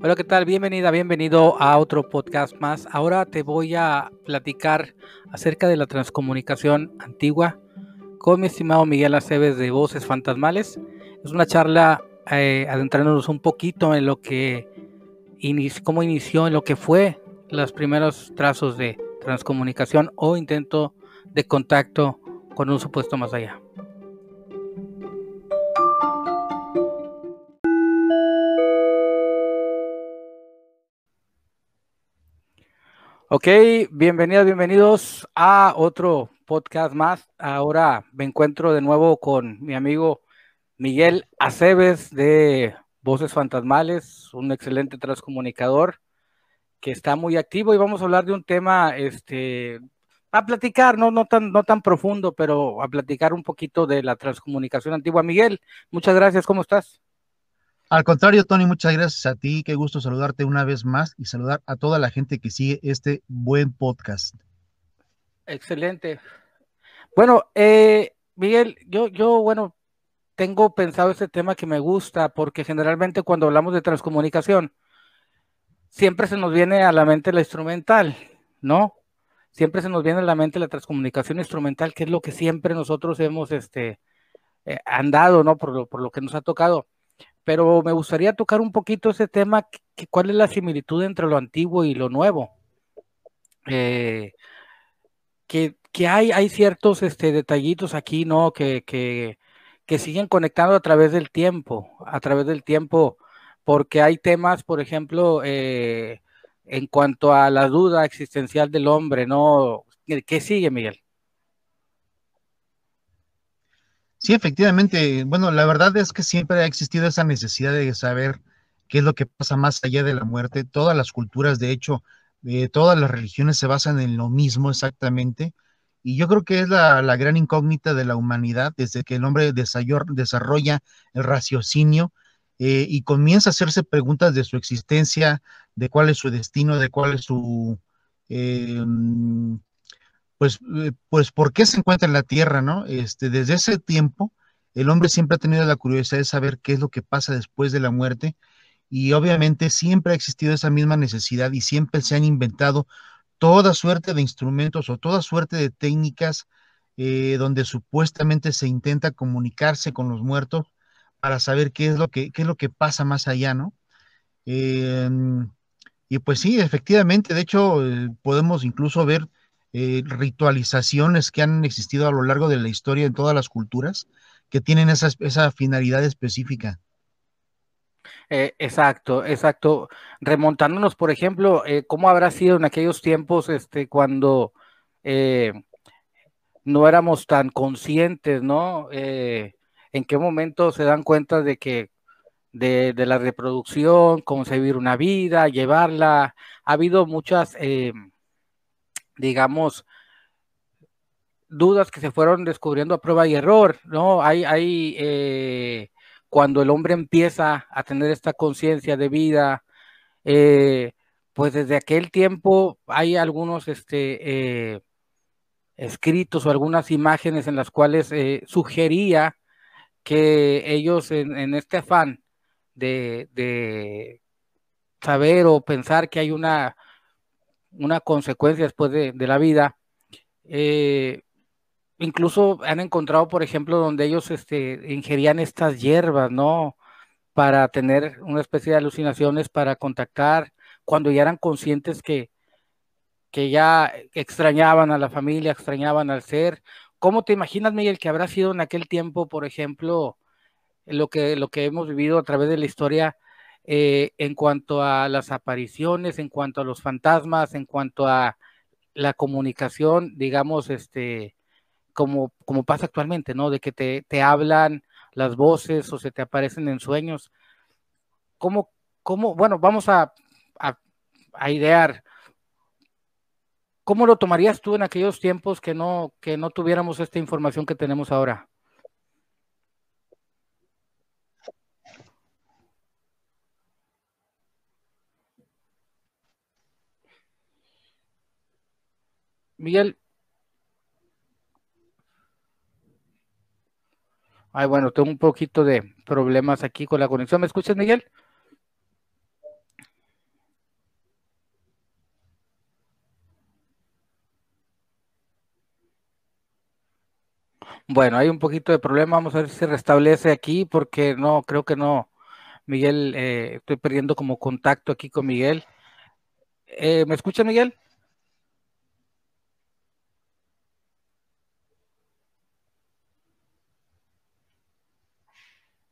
Hola, ¿qué tal? Bienvenida, bienvenido a otro podcast más. Ahora te voy a platicar acerca de la transcomunicación antigua con mi estimado Miguel Aceves de Voces Fantasmales. Es una charla eh, adentrándonos un poquito en lo que cómo inició, en lo que fue los primeros trazos de transcomunicación o intento de contacto con un supuesto más allá. Ok, bienvenidas, bienvenidos a otro podcast más. Ahora me encuentro de nuevo con mi amigo Miguel Aceves de Voces Fantasmales, un excelente transcomunicador que está muy activo y vamos a hablar de un tema, este, a platicar, no, no, tan, no tan profundo, pero a platicar un poquito de la transcomunicación antigua. Miguel, muchas gracias, ¿cómo estás? Al contrario, Tony, muchas gracias a ti. Qué gusto saludarte una vez más y saludar a toda la gente que sigue este buen podcast. Excelente. Bueno, eh, Miguel, yo, yo, bueno, tengo pensado este tema que me gusta porque generalmente cuando hablamos de transcomunicación, siempre se nos viene a la mente la instrumental, ¿no? Siempre se nos viene a la mente la transcomunicación instrumental, que es lo que siempre nosotros hemos este, eh, andado, ¿no? Por lo, por lo que nos ha tocado pero me gustaría tocar un poquito ese tema, que, cuál es la similitud entre lo antiguo y lo nuevo. Eh, que, hay, hay ciertos este, detallitos aquí, ¿no? Que, que, siguen conectando a través del tiempo, a través del tiempo, porque hay temas, por ejemplo, eh, en cuanto a la duda existencial del hombre, ¿no? ¿Qué sigue, Miguel? Sí, efectivamente. Bueno, la verdad es que siempre ha existido esa necesidad de saber qué es lo que pasa más allá de la muerte. Todas las culturas, de hecho, eh, todas las religiones se basan en lo mismo exactamente. Y yo creo que es la, gran incógnita de la humanidad desde que el hombre desarrolla el raciocinio eh, y comienza a hacerse preguntas de su existencia, de cuál es su destino, de cuál es su, eh, pues, eh, pues, ¿por qué se encuentra en la Tierra, no? Este, desde ese tiempo, el hombre siempre ha tenido la curiosidad de saber qué es lo que pasa después de la muerte y obviamente siempre ha existido esa misma necesidad y siempre se han inventado toda suerte de instrumentos o toda suerte de técnicas eh, donde supuestamente se intenta comunicarse con los muertos para saber qué es lo que, qué es lo que pasa más allá, ¿no? Em, y pues sí, efectivamente, de hecho, eh, podemos incluso ver eh, ritualizaciones que han existido a lo largo de la historia en todas las culturas que tienen esa, esa finalidad específica. Eh, exacto, exacto. Remontándonos, por ejemplo, eh, ¿cómo habrá sido en aquellos tiempos este, cuando no éramos tan conscientes, ¿no? ¿En qué momento se dan cuenta de que de, de la reproducción, concebir una vida, llevarla? Ha habido muchas digamos, dudas que se fueron descubriendo a prueba y error, ¿no? Hay, hay eh, cuando el hombre empieza a tener esta conciencia de vida, eh, pues desde aquel tiempo hay algunos este, eh, escritos o algunas imágenes en las cuales sugería que ellos en, este afán de, de saber o pensar que hay una una consecuencia después de, la vida. Eh, incluso han encontrado, por ejemplo, donde ellos este, ingerían estas hierbas, ¿no? Para tener una especie de alucinaciones, para contactar, cuando ya eran conscientes que, que ya extrañaban a la familia, extrañaban al ser. ¿Cómo te imaginas, Miguel, que habrá sido en aquel tiempo, por ejemplo, lo que, lo que hemos vivido a través de la historia? Eh, en cuanto a las apariciones, en cuanto a los fantasmas, en cuanto a la comunicación, digamos, este, como, como pasa actualmente, ¿no? De que te, te hablan las voces o se te aparecen en sueños. ¿Cómo, cómo bueno, vamos a, a, a idear, ¿cómo lo tomarías tú en aquellos tiempos que no, que no tuviéramos esta información que tenemos ahora? Miguel. Ay, bueno, tengo un poquito de problemas aquí con la conexión. ¿Me escuchas, Miguel? Bueno, hay un poquito de problema. Vamos a ver si se restablece aquí porque no, creo que no. Miguel, eh, estoy perdiendo como contacto aquí con Miguel. Eh, ¿Me escucha, Miguel?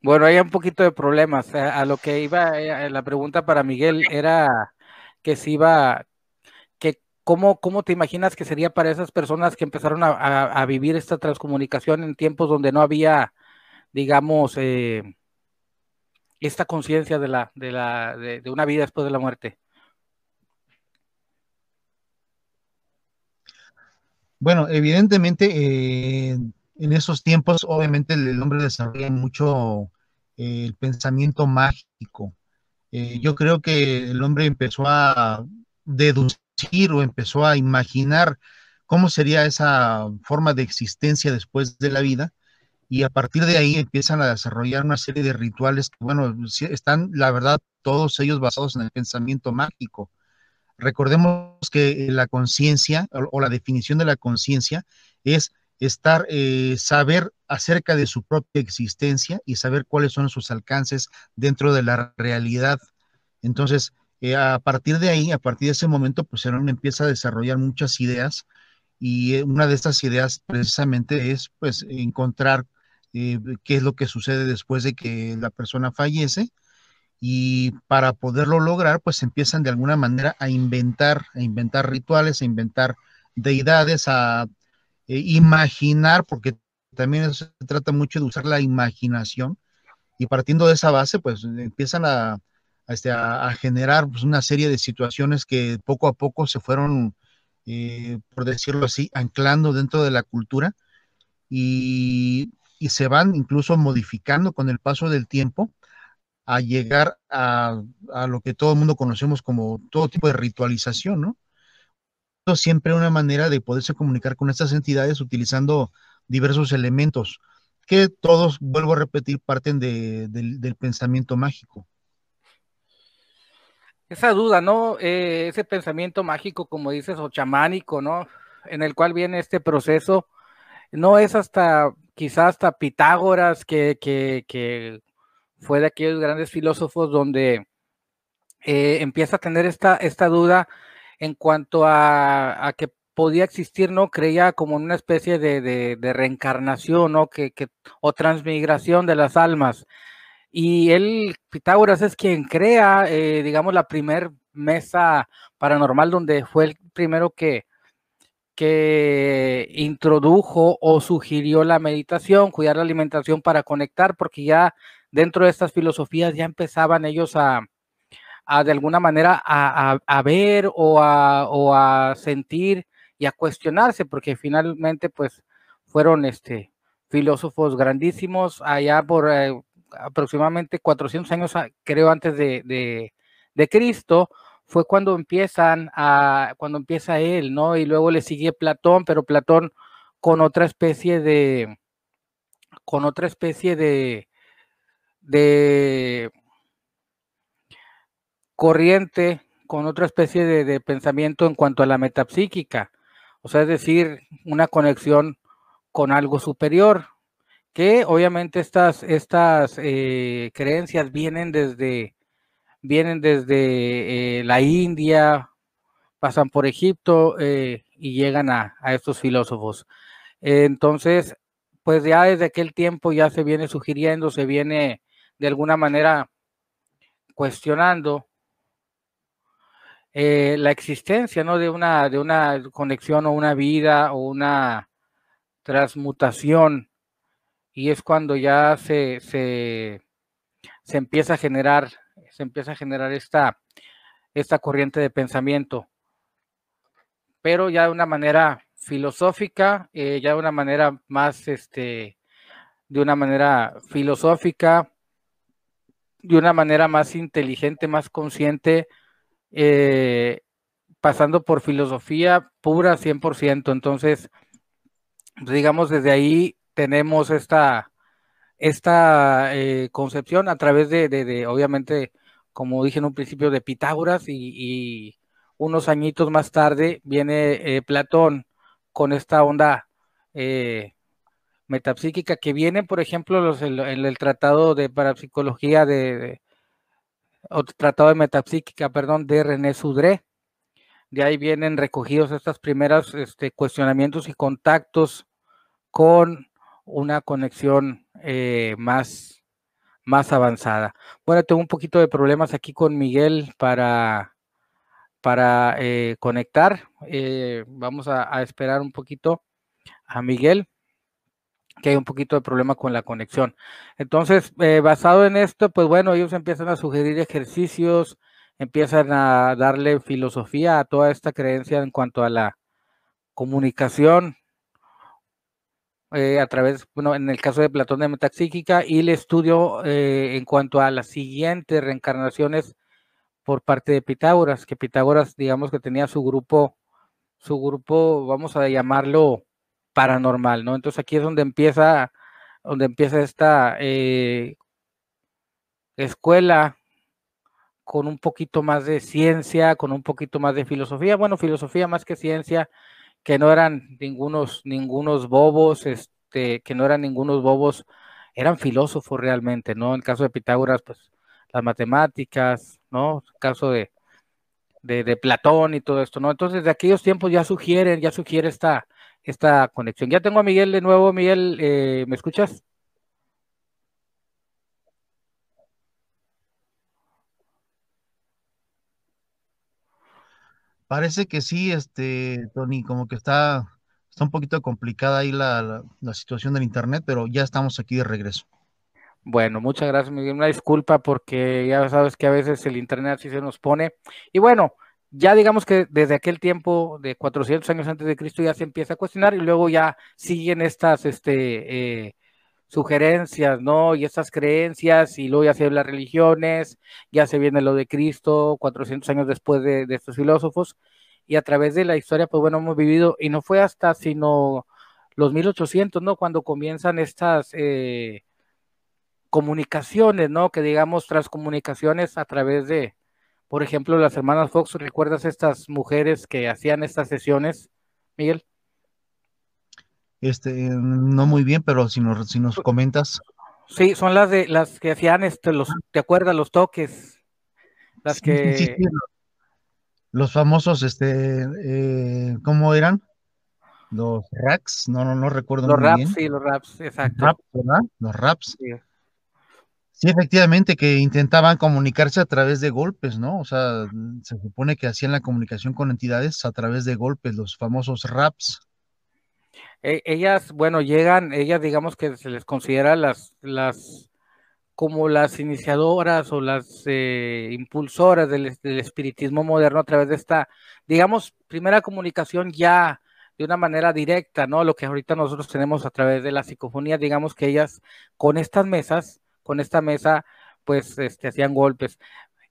Bueno, hay un poquito de problemas. A, lo que iba, eh, la pregunta para Miguel era que si iba, que cómo, cómo te imaginas que sería para esas personas que empezaron a, vivir esta transcomunicación en tiempos donde no había, digamos, eh, esta conciencia de la, de la, de, una vida después de la muerte. Bueno, evidentemente eh, en esos tiempos, obviamente el hombre desarrolla mucho el pensamiento mágico. Eh, yo creo que el hombre empezó a deducir o empezó a imaginar cómo sería esa forma de existencia después de la vida y a partir de ahí empiezan a desarrollar una serie de rituales que, bueno, están, la verdad, todos ellos basados en el pensamiento mágico. Recordemos que la conciencia o la definición de la conciencia es estar, eh, saber acerca de su propia existencia y saber cuáles son sus alcances dentro de la realidad. Entonces, eh, a partir de ahí, a partir de ese momento, pues hombre empieza a desarrollar muchas ideas y eh, una de estas ideas precisamente es pues encontrar qué es lo que sucede después de que la persona fallece y para poderlo lograr pues empiezan de alguna manera a inventar, a inventar rituales, a inventar deidades, a eh, imaginar, porque también se trata mucho de usar la imaginación, y partiendo de esa base, pues empiezan a, este, generar pues, una serie de situaciones que poco a poco se fueron, eh, por decirlo así, anclando dentro de la cultura y, se van incluso modificando con el paso del tiempo a llegar a, a, lo que todo el mundo conocemos como todo tipo de ritualización, ¿no? Siempre una manera de poderse comunicar con estas entidades utilizando diversos elementos que todos, vuelvo a repetir, parten del pensamiento mágico. Esa duda, ¿no? Eh, ese pensamiento mágico, como dices, o chamánico, ¿no? En el cual viene este proceso, no es hasta, quizás hasta Pitágoras, que, que, fue de aquellos grandes filósofos donde eh, empieza a tener esta, esta duda en cuanto a, que podía existir, ¿no? Creía como en una especie de, reencarnación, ¿no? Que, o transmigración de las almas. Y él, Pitágoras, es quien crea, eh, digamos, la primer mesa paranormal donde fue el primero que, que introdujo o sugirió la meditación, cuidar la alimentación para conectar, porque ya dentro de estas filosofías ya empezaban ellos a, de alguna manera a, ver o a, sentir y a cuestionarse, porque finalmente pues fueron este, filósofos grandísimos allá por eh, aproximadamente 400 años, creo, antes de, Cristo, fue cuando empiezan a, cuando empieza él, ¿no? Y luego le sigue Platón, pero Platón con otra especie de, con otra especie de, de corriente con otra especie de, pensamiento en cuanto a la metapsíquica, o sea, es decir, una conexión con algo superior, que obviamente estas, estas eh, creencias vienen desde, vienen desde eh, la India, pasan por Egipto eh, y llegan a, a, estos filósofos. entonces, pues ya desde aquel tiempo ya se viene sugiriendo, se viene de alguna manera cuestionando eh, la existencia ¿no? de, una, de una conexión o una vida o una transmutación y es cuando ya se, se, empieza a generar se empieza a generar esta, esta corriente de pensamiento pero ya de una manera filosófica eh, ya de una manera más este de una manera filosófica de una manera más inteligente más consciente eh, pasando por filosofía pura 100%. Entonces, digamos, desde ahí tenemos esta, esta eh, concepción a través de, obviamente, como dije en un principio, de Pitágoras y, unos añitos más tarde viene eh, Platón con esta onda metapsíquica que viene, por ejemplo, los, en, el tratado de parapsicología de, o tratado de metapsíquica, perdón, de René Sudré. De ahí vienen recogidos estos primeros este, cuestionamientos y contactos con una conexión eh, más, más avanzada. Bueno, tengo un poquito de problemas aquí con Miguel para, para eh, conectar. Eh, vamos a, esperar un poquito a Miguel que hay un poquito de problema con la conexión. Entonces, basado en esto, pues bueno, ellos empiezan a sugerir ejercicios, empiezan a darle filosofía a toda esta creencia en cuanto a la comunicación eh, a través, bueno, en el caso de Platón de Metapsíquica y el estudio eh, en cuanto a las siguientes reencarnaciones por parte de Pitágoras, que Pitágoras, digamos que tenía su grupo, su grupo, vamos a llamarlo paranormal, ¿no? Entonces aquí es donde empieza, donde empieza esta eh, escuela con un poquito más de ciencia, con un poquito más de filosofía, bueno, filosofía más que ciencia, que no eran ningunos, ningunos bobos, este, que no eran ningunos bobos, eran filósofos realmente, ¿no? En el caso de Pitágoras, pues las matemáticas, ¿no? El caso de, de, Platón y todo esto, ¿no? Entonces, de aquellos tiempos ya sugieren, ya sugiere esta, esta conexión. Ya tengo a Miguel de nuevo. Miguel, eh, ¿me escuchas? Parece que sí, este, Tony, como que está, está un poquito complicada ahí la, situación del internet, pero ya estamos aquí de regreso. Bueno, muchas gracias, Miguel. Una disculpa porque ya sabes que a veces el internet así se nos pone. Y bueno, ya digamos que desde aquel tiempo de 400 años antes de Cristo ya se empieza a cuestionar y luego ya siguen estas, este, eh, sugerencias, ¿no? Y estas creencias, y luego ya se las religiones, ya se viene lo de Cristo, 400 años después de, estos filósofos, y a través de la historia, pues bueno, hemos vivido, y no fue hasta sino los 1800, ¿no? Cuando comienzan estas eh, comunicaciones, ¿no? Que digamos transcomunicaciones a través de, por ejemplo, las hermanas Fox, ¿recuerdas estas mujeres que hacían estas sesiones, Miguel? Este, no muy bien, pero si nos, si nos comentas. Sí, son las de las que hacían este, los, ¿te acuerdas? Los toques. Las que. los famosos, este, eh, ¿cómo eran? Los racks, no, no, no recuerdo los raps, sí, los raps, exacto. Los raps. Sí. Sí. efectivamente, que intentaban comunicarse a través de golpes, ¿no? O sea, se supone que hacían la comunicación con entidades a través de golpes, los famosos raps. E, ellas, bueno, llegan, ellas digamos que se les considera las, las como las iniciadoras o las eh, impulsoras del, espiritismo moderno a través de esta, digamos, primera comunicación ya de una manera directa, ¿no? Lo que ahorita nosotros tenemos a través de la psicofonía, digamos que ellas con estas mesas, con esta mesa, pues este, hacían golpes.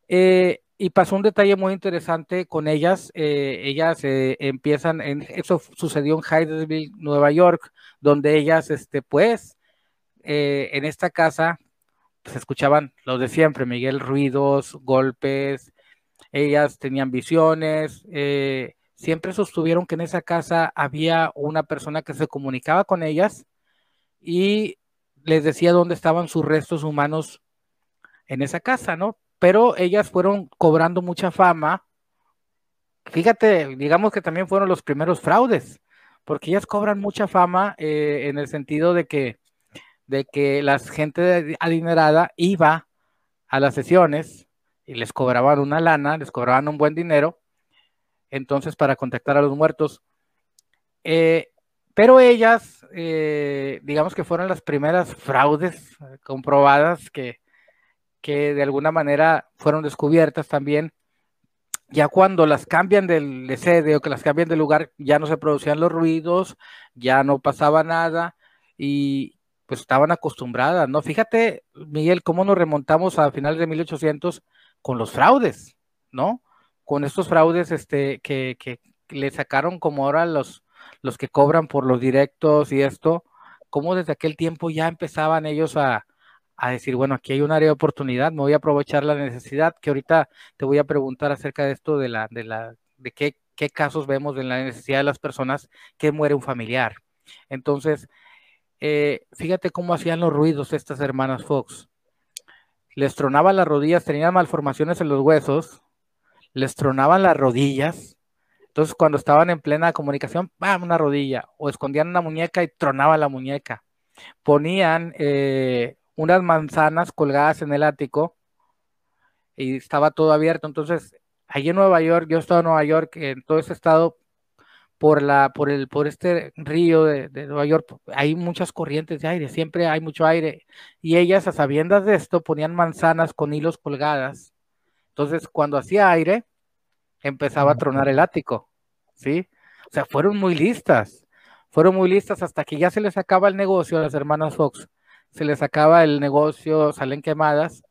Eh, y pasó un detalle muy interesante con ellas. Eh, ellas eh, empiezan, en, eso sucedió en Hydersville, Nueva York, donde ellas, este, pues, en esta casa se escuchaban los de siempre, Miguel, ruidos, golpes, ellas tenían visiones, siempre sostuvieron que en esa casa había una persona que se comunicaba con ellas y les decía dónde estaban sus restos humanos en esa casa, ¿no? pero ellas fueron cobrando mucha fama. Fíjate, digamos que también fueron los primeros fraudes, porque ellas cobran mucha fama eh, en el sentido de que, de que la gente adinerada iba a las sesiones y les cobraban una lana, les cobraban un buen dinero, entonces para contactar a los muertos. Eh, pero ellas, eh, digamos que fueron las primeras fraudes comprobadas que, que de alguna manera fueron descubiertas también. Ya cuando las cambian de sede o que las cambian de lugar, ya no se producían los ruidos, ya no pasaba nada y pues estaban acostumbradas, ¿no? Fíjate, Miguel, cómo nos remontamos a finales de 1800 con los fraudes, ¿no? Con estos fraudes este, que, que le sacaron como ahora los, los que cobran por los directos y esto, cómo desde aquel tiempo ya empezaban ellos a, a decir, bueno, aquí hay un área de oportunidad, me voy a aprovechar la necesidad, que ahorita te voy a preguntar acerca de esto, de la, de la, de qué, qué casos vemos en la necesidad de las personas que muere un familiar. Entonces, eh, fíjate cómo hacían los ruidos estas hermanas Fox. Les tronaban las rodillas, tenían malformaciones en los huesos, les tronaban las rodillas. Entonces, cuando estaban en plena comunicación, ¡pam! una rodilla, o escondían una muñeca y tronaba la muñeca. Ponían eh, unas manzanas colgadas en el ático y estaba todo abierto. Entonces, allí en Nueva York, yo estaba en Nueva York, en todo ese estado, por la, por el, por este río de, Nueva York, hay muchas corrientes de aire, siempre hay mucho aire. Y ellas, a sabiendas de esto, ponían manzanas con hilos colgadas. Entonces, cuando hacía aire, empezaba a tronar el ático, ¿sí? O sea, fueron muy listas, fueron muy listas hasta que ya se les acaba el negocio a las hermanas Fox, se les acaba el negocio, salen quemadas,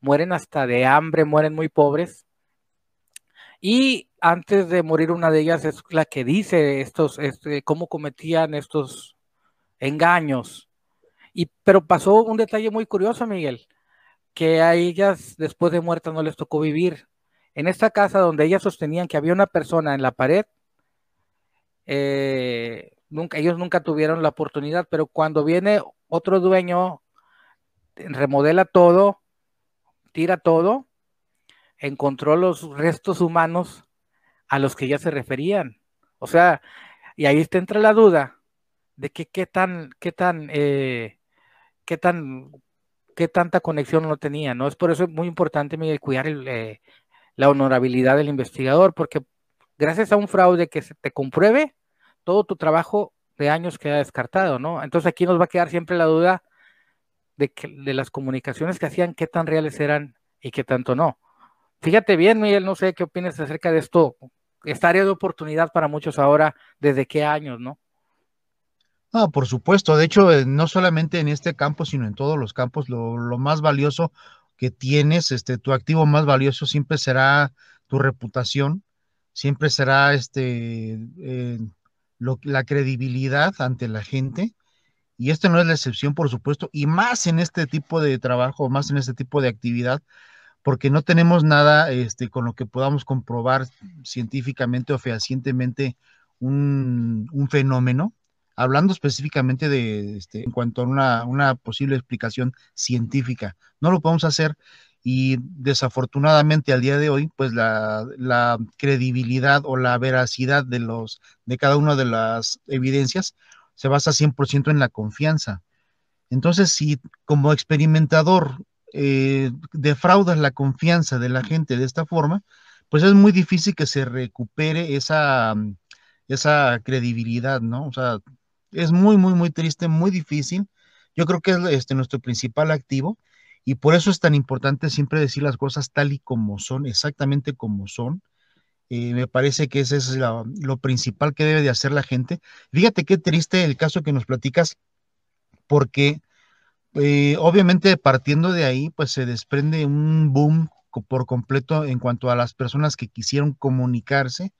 mueren hasta de hambre, mueren muy pobres. Y antes de morir una de ellas es la que dice estos, este, cómo cometían estos engaños. Y, pero pasó un detalle muy curioso, Miguel, que a ellas después de muertas no les tocó vivir. En esta casa donde ellas sostenían que había una persona en la pared, eh, nunca, ellos nunca tuvieron la oportunidad, pero cuando viene otro dueño, remodela todo, tira todo, encontró los restos humanos a los que ya se referían. O sea, y ahí está entra la duda de que qué tan, qué tan, eh, qué tan, qué tanta conexión no tenía, ¿no? Es por eso muy importante, cuidar eh, la honorabilidad del investigador, porque gracias a un fraude que se te compruebe, todo tu trabajo de años queda descartado, ¿no? Entonces aquí nos va a quedar siempre la duda de, que, de las comunicaciones que hacían, qué tan reales eran y qué tanto no. Fíjate bien, Miguel, no sé qué opinas acerca de esto, esta área de oportunidad para muchos ahora, ¿desde qué años, no? Ah, por supuesto. De hecho, eh, no solamente en este campo, sino en todos los campos, lo, más valioso que tienes, este, tu activo más valioso siempre será tu reputación, siempre será este, eh, la credibilidad ante la gente. Y esto no es la excepción, por supuesto, y más en este tipo de trabajo, más en este tipo de actividad, porque no tenemos nada este, con lo que podamos comprobar científicamente o fehacientemente un, fenómeno, hablando específicamente de, este, en cuanto a una, posible explicación científica. No lo podemos hacer y desafortunadamente al día de hoy, pues la, la, credibilidad o la veracidad de, los, de cada una de las evidencias se basa 100% en la confianza. Entonces, si como experimentador eh, defraudas la confianza de la gente de esta forma, pues es muy difícil que se recupere esa, esa credibilidad, ¿no? O sea, es muy, muy, muy triste, muy difícil. Yo creo que es este, nuestro principal activo y por eso es tan importante siempre decir las cosas tal y como son, exactamente como son. Eh, me parece que ese es lo principal que debe de hacer la gente. Fíjate qué triste el caso que nos platicas, porque eh, obviamente partiendo de ahí, pues se desprende un boom por completo en cuanto a las personas que quisieron comunicarse.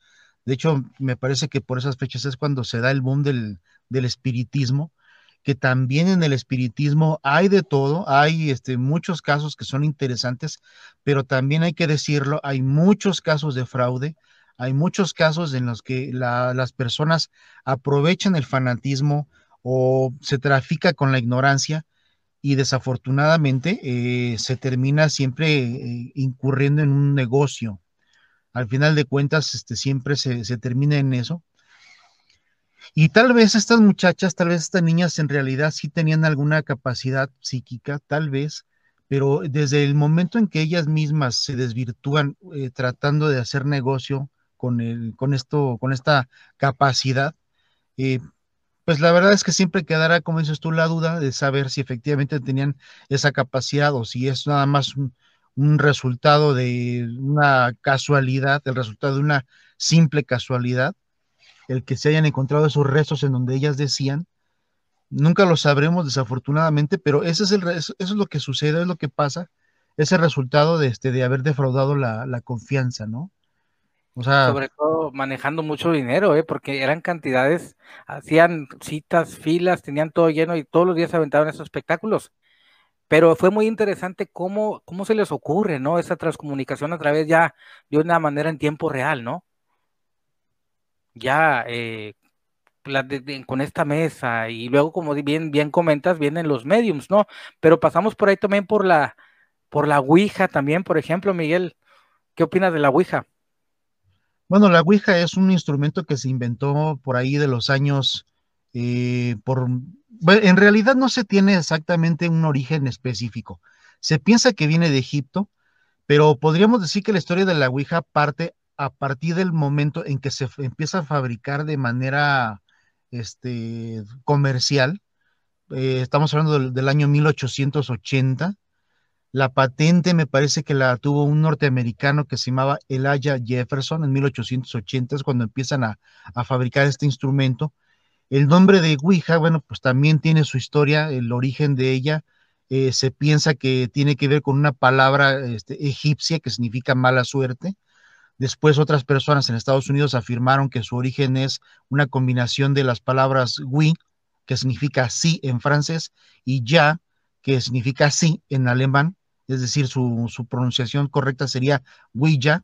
De hecho, me parece que por esas fechas es cuando se da el boom del, espiritismo, que también en el espiritismo hay de todo, hay este, muchos casos que son interesantes, pero también hay que decirlo, hay muchos casos de fraude, hay muchos casos en los que las personas aprovechan el fanatismo o se trafica con la ignorancia y desafortunadamente eh, se termina siempre eh, incurriendo en un negocio. Al final de cuentas, este, siempre se, se, termina en eso. Y tal vez estas muchachas, tal vez estas niñas en realidad sí tenían alguna capacidad psíquica, tal vez, pero desde el momento en que ellas mismas se desvirtúan eh, tratando de hacer negocio con, el, con, esto, con esta capacidad, pues la verdad es que siempre quedará, como dices tú, la duda de saber si efectivamente tenían esa capacidad o si es nada más un, resultado de una casualidad, el resultado de una simple casualidad, el que se hayan encontrado esos restos en donde ellas decían. Nunca lo sabremos, desafortunadamente, pero ese es el, eso es lo que sucede, es lo que pasa, ese resultado de, este, de haber defraudado la, la confianza, ¿no? Sobre todo manejando mucho dinero, ¿eh? porque eran cantidades, hacían citas, filas, tenían todo lleno y todos los días aventaban esos espectáculos. Pero fue muy interesante cómo, cómo se les ocurre, ¿no? Esa transcomunicación a través ya de una manera en tiempo real, ¿no? Ya eh, con esta mesa y luego como bien, bien comentas, vienen los mediums, ¿no? Pero pasamos por ahí también por la, por la Ouija también, por ejemplo, Miguel. ¿Qué opinas de la Ouija? Bueno, la Ouija es un instrumento que se inventó por ahí de los años, eh, por, en realidad no se tiene exactamente un origen específico. Se piensa que viene de Egipto, pero podríamos decir que la historia de la Ouija parte a partir del momento en que se empieza a fabricar de manera este, comercial. Eh, estamos hablando del, año 1880. La patente me parece que la tuvo un norteamericano que se llamaba Elijah Jefferson en 1880, es cuando empiezan a, a fabricar este instrumento. El nombre de Ouija, bueno, pues también tiene su historia, el origen de ella. Eh, se piensa que tiene que ver con una palabra este, egipcia que significa mala suerte. Después otras personas en Estados Unidos afirmaron que su origen es una combinación de las palabras oui, que significa sí en francés, y ya, que significa sí en alemán, es decir, su, pronunciación correcta sería ya.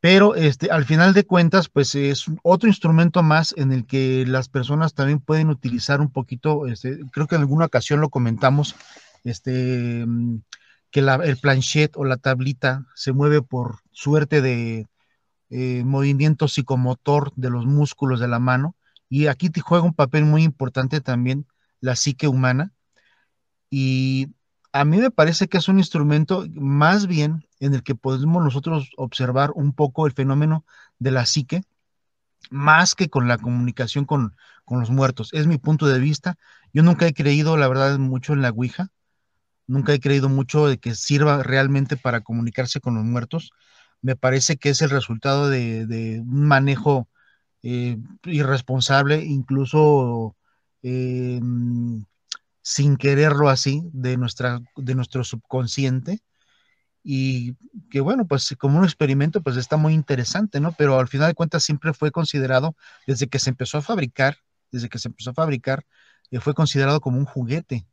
Pero este, al final de cuentas, pues es otro instrumento más en el que las personas también pueden utilizar un poquito, este, creo que en alguna ocasión lo comentamos, este, que el planchet o la tablita se mueve por suerte de eh, movimiento psicomotor de los músculos de la mano. Y aquí te juega un papel muy importante también la psique humana. Y a mí me parece que es un instrumento más bien en el que podemos nosotros observar un poco el fenómeno de la psique, más que con la comunicación con, con los muertos. Es mi punto de vista. Yo nunca he creído, la verdad, mucho en la Ouija nunca he creído mucho de que sirva realmente para comunicarse con los muertos. Me parece que es el resultado de, un manejo eh, irresponsable, incluso eh, sin quererlo así, de, nuestra, de nuestro subconsciente. Y que bueno, pues como un experimento, pues está muy interesante, ¿no? Pero al final de cuentas siempre fue considerado, desde que se empezó a fabricar, desde que se empezó a fabricar, eh, fue considerado como un juguete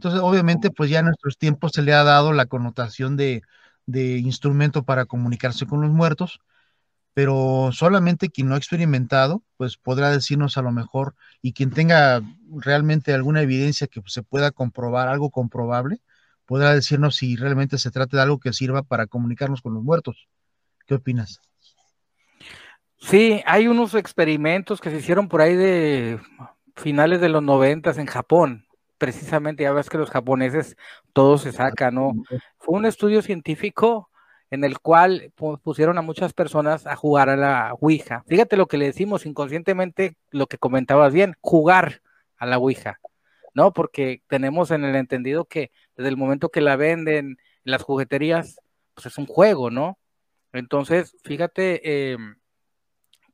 entonces, obviamente, pues ya en nuestros tiempos se le ha dado la connotación de, instrumento para comunicarse con los muertos, pero solamente quien lo ha experimentado, pues podrá decirnos a lo mejor, y quien tenga realmente alguna evidencia que se pueda comprobar, algo comprobable, podrá decirnos si realmente se trata de algo que sirva para comunicarnos con los muertos. ¿Qué opinas? Sí, hay unos experimentos que se hicieron por ahí de finales de los noventas en Japón, precisamente, ya ves que los japoneses todo se saca, ¿no? Fue un estudio científico en el cual pusieron a muchas personas a jugar a la Ouija. Fíjate lo que le decimos inconscientemente, lo que comentabas bien, jugar a la Ouija, ¿no? Porque tenemos en el entendido que desde el momento que la venden en las jugueterías, pues es un juego, ¿no? Entonces, fíjate, eh,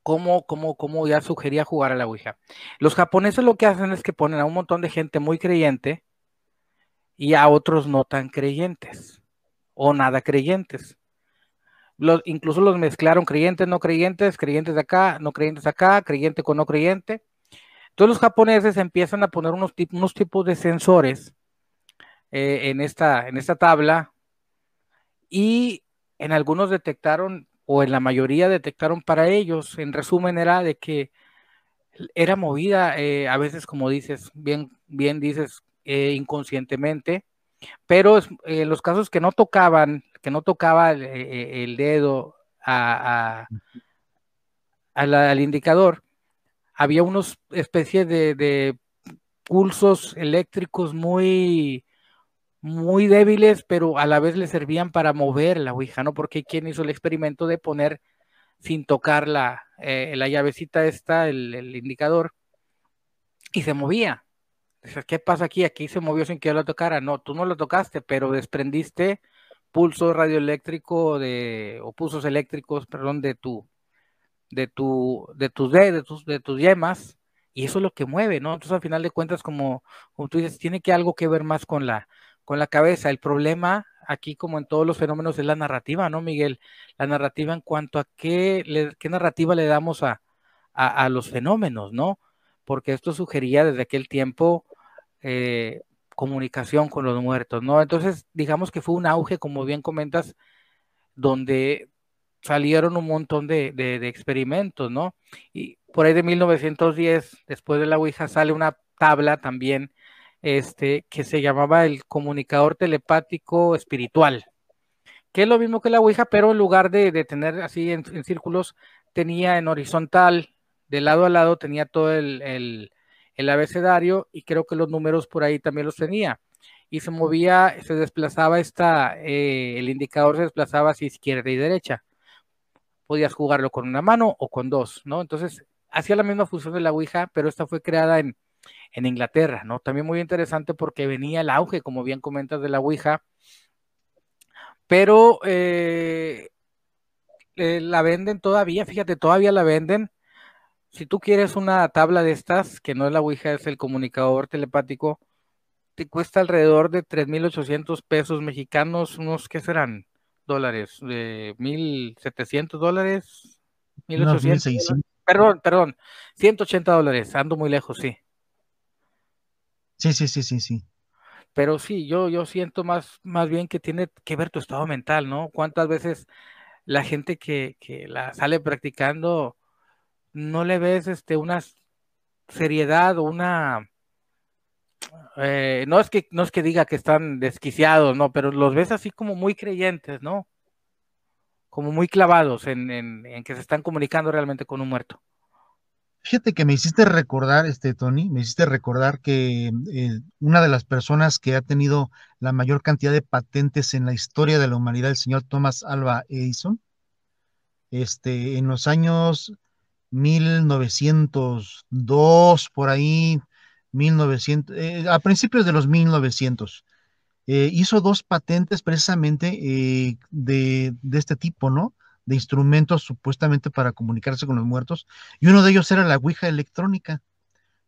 cómo, ya sugería jugar a la Ouija. Los japoneses lo que hacen es que ponen a un montón de gente muy creyente y a otros no tan creyentes o nada creyentes. incluso los mezclaron creyentes, no creyentes, creyentes de acá, no creyentes acá, creyente con no creyente. Entonces los japoneses empiezan a poner unos, unos tipos de sensores eh, en, esta, en esta tabla y en algunos detectaron o en la mayoría detectaron para ellos, en resumen, era de que era movida, eh, a veces como dices, bien, bien dices, eh, inconscientemente, pero en los casos que no tocaban, que no tocaba el, eh, dedo al indicador, había unos especies de, de pulsos eléctricos muy, muy débiles, pero a la vez le servían para mover la Ouija, ¿no? Porque quien hizo el experimento de poner sin tocar la, eh, la llavecita esta, el, indicador, y se movía. ¿qué pasa aquí? Aquí se movió sin que yo la tocara. No, tú no lo tocaste, pero desprendiste pulso radioeléctrico de, o pulsos eléctricos, perdón, de tu, de tu, de tus dedos, de tus, de tus yemas, y eso es lo que mueve, ¿no? Entonces, al final de cuentas, como, como tú dices, tiene que algo que ver más con la, con la cabeza. El problema aquí, como en todos los fenómenos, es la narrativa, ¿no, Miguel? La narrativa en cuanto a qué, qué narrativa le damos a, a, los fenómenos, ¿no? Porque esto sugería desde aquel tiempo eh, comunicación con los muertos, ¿no? Entonces, digamos que fue un auge, como bien comentas, donde salieron un montón de, de, experimentos, ¿no? Y por ahí de 1910, después de la Ouija, sale una tabla también este, que se llamaba el comunicador telepático espiritual, que es lo mismo que la Ouija, pero en lugar de, tener así en, círculos, tenía en horizontal, de lado a lado, tenía todo el, el, el abecedario y creo que los números por ahí también los tenía y se movía, se desplazaba esta, eh, el indicador se desplazaba hacia izquierda y derecha. Podías jugarlo con una mano o con dos, ¿no? Entonces, hacía la misma función de la Ouija, pero esta fue creada en, en Inglaterra, ¿no? También muy interesante porque venía el auge, como bien comentas, de la Ouija, pero eh, eh, la venden todavía, fíjate, todavía la venden. Si tú quieres una tabla de estas, que no es la Ouija, es el comunicador telepático, te cuesta alrededor de 3.800 pesos mexicanos, unos, ¿qué serán? Dólares, de 1.700 dólares, 1.800. perdón, perdón, 180 dólares, ando muy lejos, sí. Sí, sí, sí, sí, sí. Pero sí, yo, yo siento más, más bien que tiene que ver tu estado mental, ¿no? ¿Cuántas veces la gente que, que la sale practicando no le ves este, una seriedad o una eh, no es que no es que diga que están desquiciados, no, pero los ves así como muy creyentes, ¿no? Como muy clavados en, en, que se están comunicando realmente con un muerto. Fíjate que me hiciste recordar, este Tony, me hiciste recordar que eh, una de las personas que ha tenido la mayor cantidad de patentes en la historia de la humanidad, el señor Thomas Alva Edison, este, en los años 1902, por ahí, 1900, eh, a principios de los 1900. Eh, hizo dos patentes precisamente eh, de, este tipo, ¿no? De instrumentos supuestamente para comunicarse con los muertos. Y uno de ellos era la Ouija electrónica.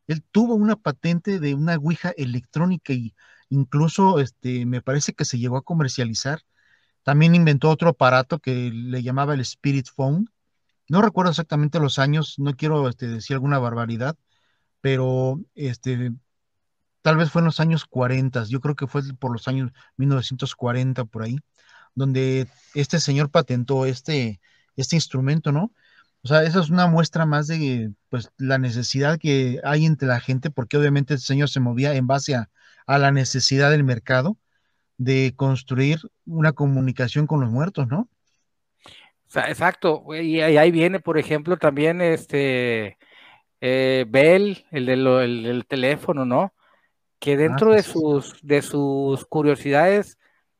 Él tuvo una patente de una Ouija electrónica y incluso este, me parece que se llegó a comercializar. También inventó otro aparato que le llamaba el Spirit Phone. No recuerdo exactamente los años, no quiero este, decir alguna barbaridad, pero este, tal vez fue en los años 40, yo creo que fue por los años 1940 por ahí, donde este señor patentó este, este instrumento, ¿no? O sea, esa es una muestra más de pues, la necesidad que hay entre la gente, porque obviamente el señor se movía en base a, a la necesidad del mercado de construir una comunicación con los muertos, ¿no? Exacto, y ahí viene, por ejemplo, también este eh, Bell, el, del teléfono, ¿no? Que ah, dentro de sus, de sus curiosidades,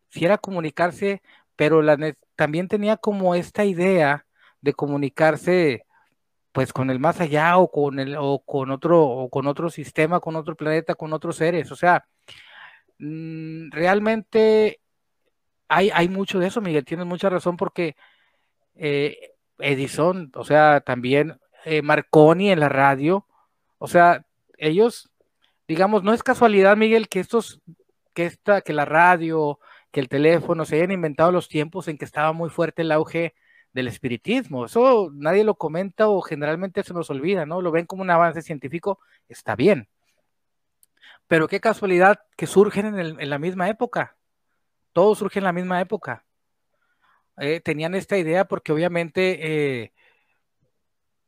si era comunicarse, pero la, también tenía como esta idea de comunicarse pues con el más allá o con el o con otro o con otro sistema, con otro planeta, con otros seres. O sea, mm, realmente hay, hay mucho de eso, Miguel, tienes mucha razón porque eh, Edison, o sea, también eh, Marconi en la radio. O sea, ellos, digamos, no es casualidad, Miguel, que estos, que esta, que la radio, que el teléfono se hayan inventado los tiempos en que estaba muy fuerte el auge del espiritismo. Eso nadie lo comenta o generalmente se nos olvida, ¿no? Lo ven como un avance científico, está bien. Pero qué casualidad que surgen en, la misma época. Todo surge en la misma época. Eh, tenían esta idea porque obviamente eh,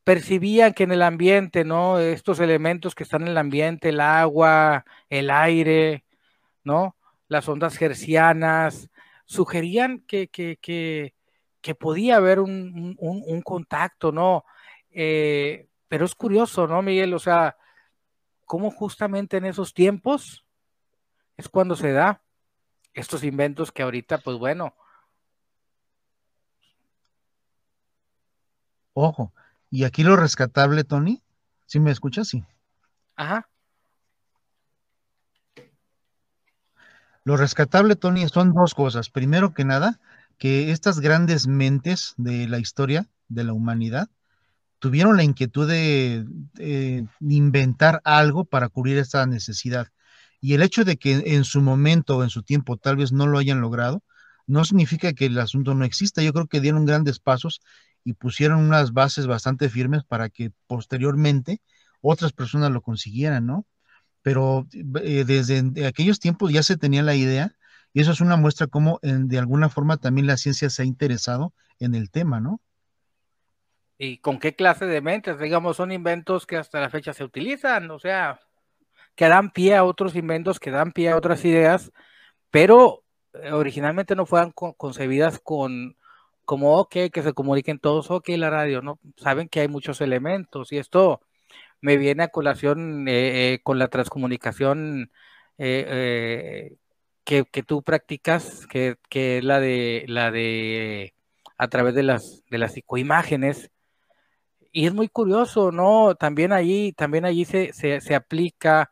percibían que en el ambiente, ¿no? Estos elementos que están en el ambiente, el agua, el aire, ¿no? Las ondas hercianas, sugerían que, que, que, que podía haber un, un, contacto, ¿no? Eh, pero es curioso, ¿no, Miguel? O sea, cómo justamente en esos tiempos es cuando se da estos inventos que ahorita, pues bueno. Ojo, y aquí lo rescatable, Tony, ¿sí me escuchas? Sí. Ajá. Lo rescatable, Tony, son dos cosas. Primero que nada, que estas grandes mentes de la historia de la humanidad tuvieron la inquietud de, inventar algo para cubrir esta necesidad. Y el hecho de que en su momento o en su tiempo tal vez no lo hayan logrado, no significa que el asunto no exista. Yo creo que dieron grandes pasos y pusieron unas bases bastante firmes para que posteriormente otras personas lo consiguieran, ¿no? Pero eh, desde aquellos tiempos ya se tenía la idea Y eso es una muestra como de alguna forma también la ciencia se ha interesado en el tema, ¿no? ¿Y con qué clase de mentes? Digamos, son inventos que hasta la fecha se utilizan, o sea, que dan pie a otros inventos, que dan pie a otras ideas, pero eh, originalmente no fueron concebidas con como, ok, que se comuniquen todos, ok, la radio, ¿no? Saben que hay muchos elementos y esto me viene a colación eh, eh, con la transcomunicación que, que, tú practicas, que, que, es la de, la de a través de las, de las psicoimágenes, y es muy curioso, ¿no? También allí, también allí se, se, aplica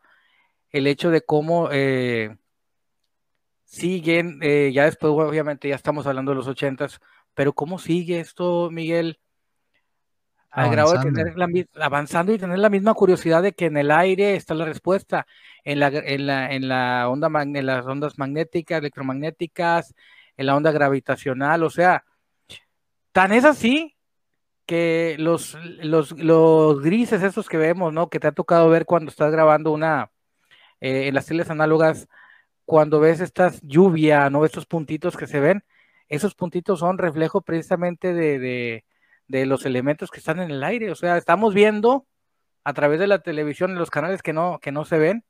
el hecho de cómo eh, siguen, eh, ya después obviamente ya estamos hablando de los ochentas, pero cómo sigue esto, Miguel, al grado de tener la, avanzando y tener la misma curiosidad de que en el aire está la respuesta, en la, en la, en la onda, en las ondas magnéticas, electromagnéticas, en la onda gravitacional, o sea, tan es así que los, los, los, grises esos que vemos, ¿no? Que te ha tocado ver cuando estás grabando una, eh, en las teles análogas, cuando ves estas lluvia, ¿no? Estos puntitos que se ven, esos puntitos son reflejo precisamente de, de, los elementos que están en el aire. O sea, estamos viendo a través de la televisión, en los canales que no, que no se ven,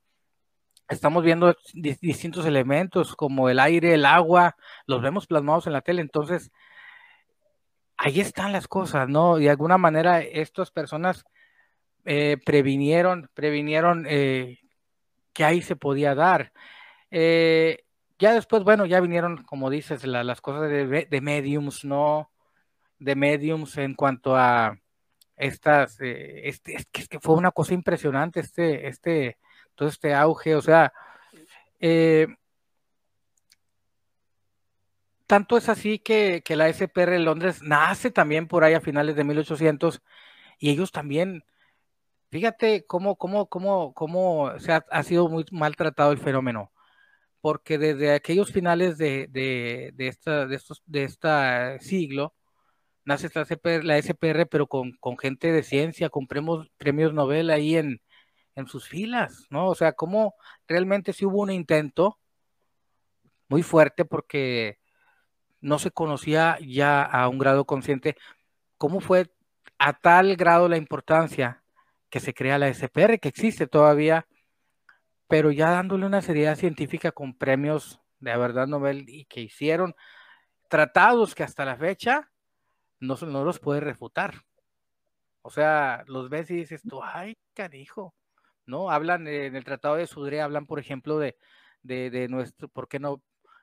estamos viendo distintos elementos como el aire, el agua, los vemos plasmados en la tele. Entonces, ahí están las cosas, ¿no? De alguna manera estas personas eh, previnieron, previnieron eh, que ahí se podía dar. Eh, ya después, bueno, ya vinieron, como dices, las cosas de, de, mediums, ¿no? De mediums en cuanto a estas, este, es que fue una cosa impresionante este, este, todo este auge, o sea, tanto es así que, la SPR de Londres nace también por ahí a finales de 1800 y ellos también, fíjate cómo, cómo, cómo, cómo se ha, sido muy maltratado el fenómeno, porque desde aquellos finales de, de, de esta, de estos, de este siglo, nace la SPR, pero con, con, gente de ciencia, con premios, premios Nobel ahí en, en sus filas, ¿no? O sea, cómo realmente sí hubo un intento muy fuerte porque no se conocía ya a un grado consciente cómo fue a tal grado la importancia que se crea la SPR, que existe todavía, pero ya dándole una seriedad científica con premios de verdad Nobel y que hicieron tratados que hasta la fecha no, no los puede refutar. O sea, los ves y dices tú, ay, canijo, ¿no? Hablan en el Tratado de Sudre, hablan, por ejemplo, de, de, de nuestro, ¿por qué no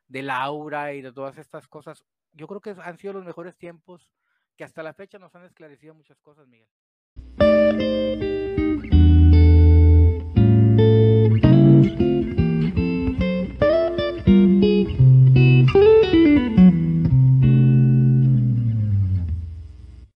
de Laura y de todas estas cosas. Yo creo que han sido los mejores tiempos que hasta la fecha nos han esclarecido muchas cosas, Miguel.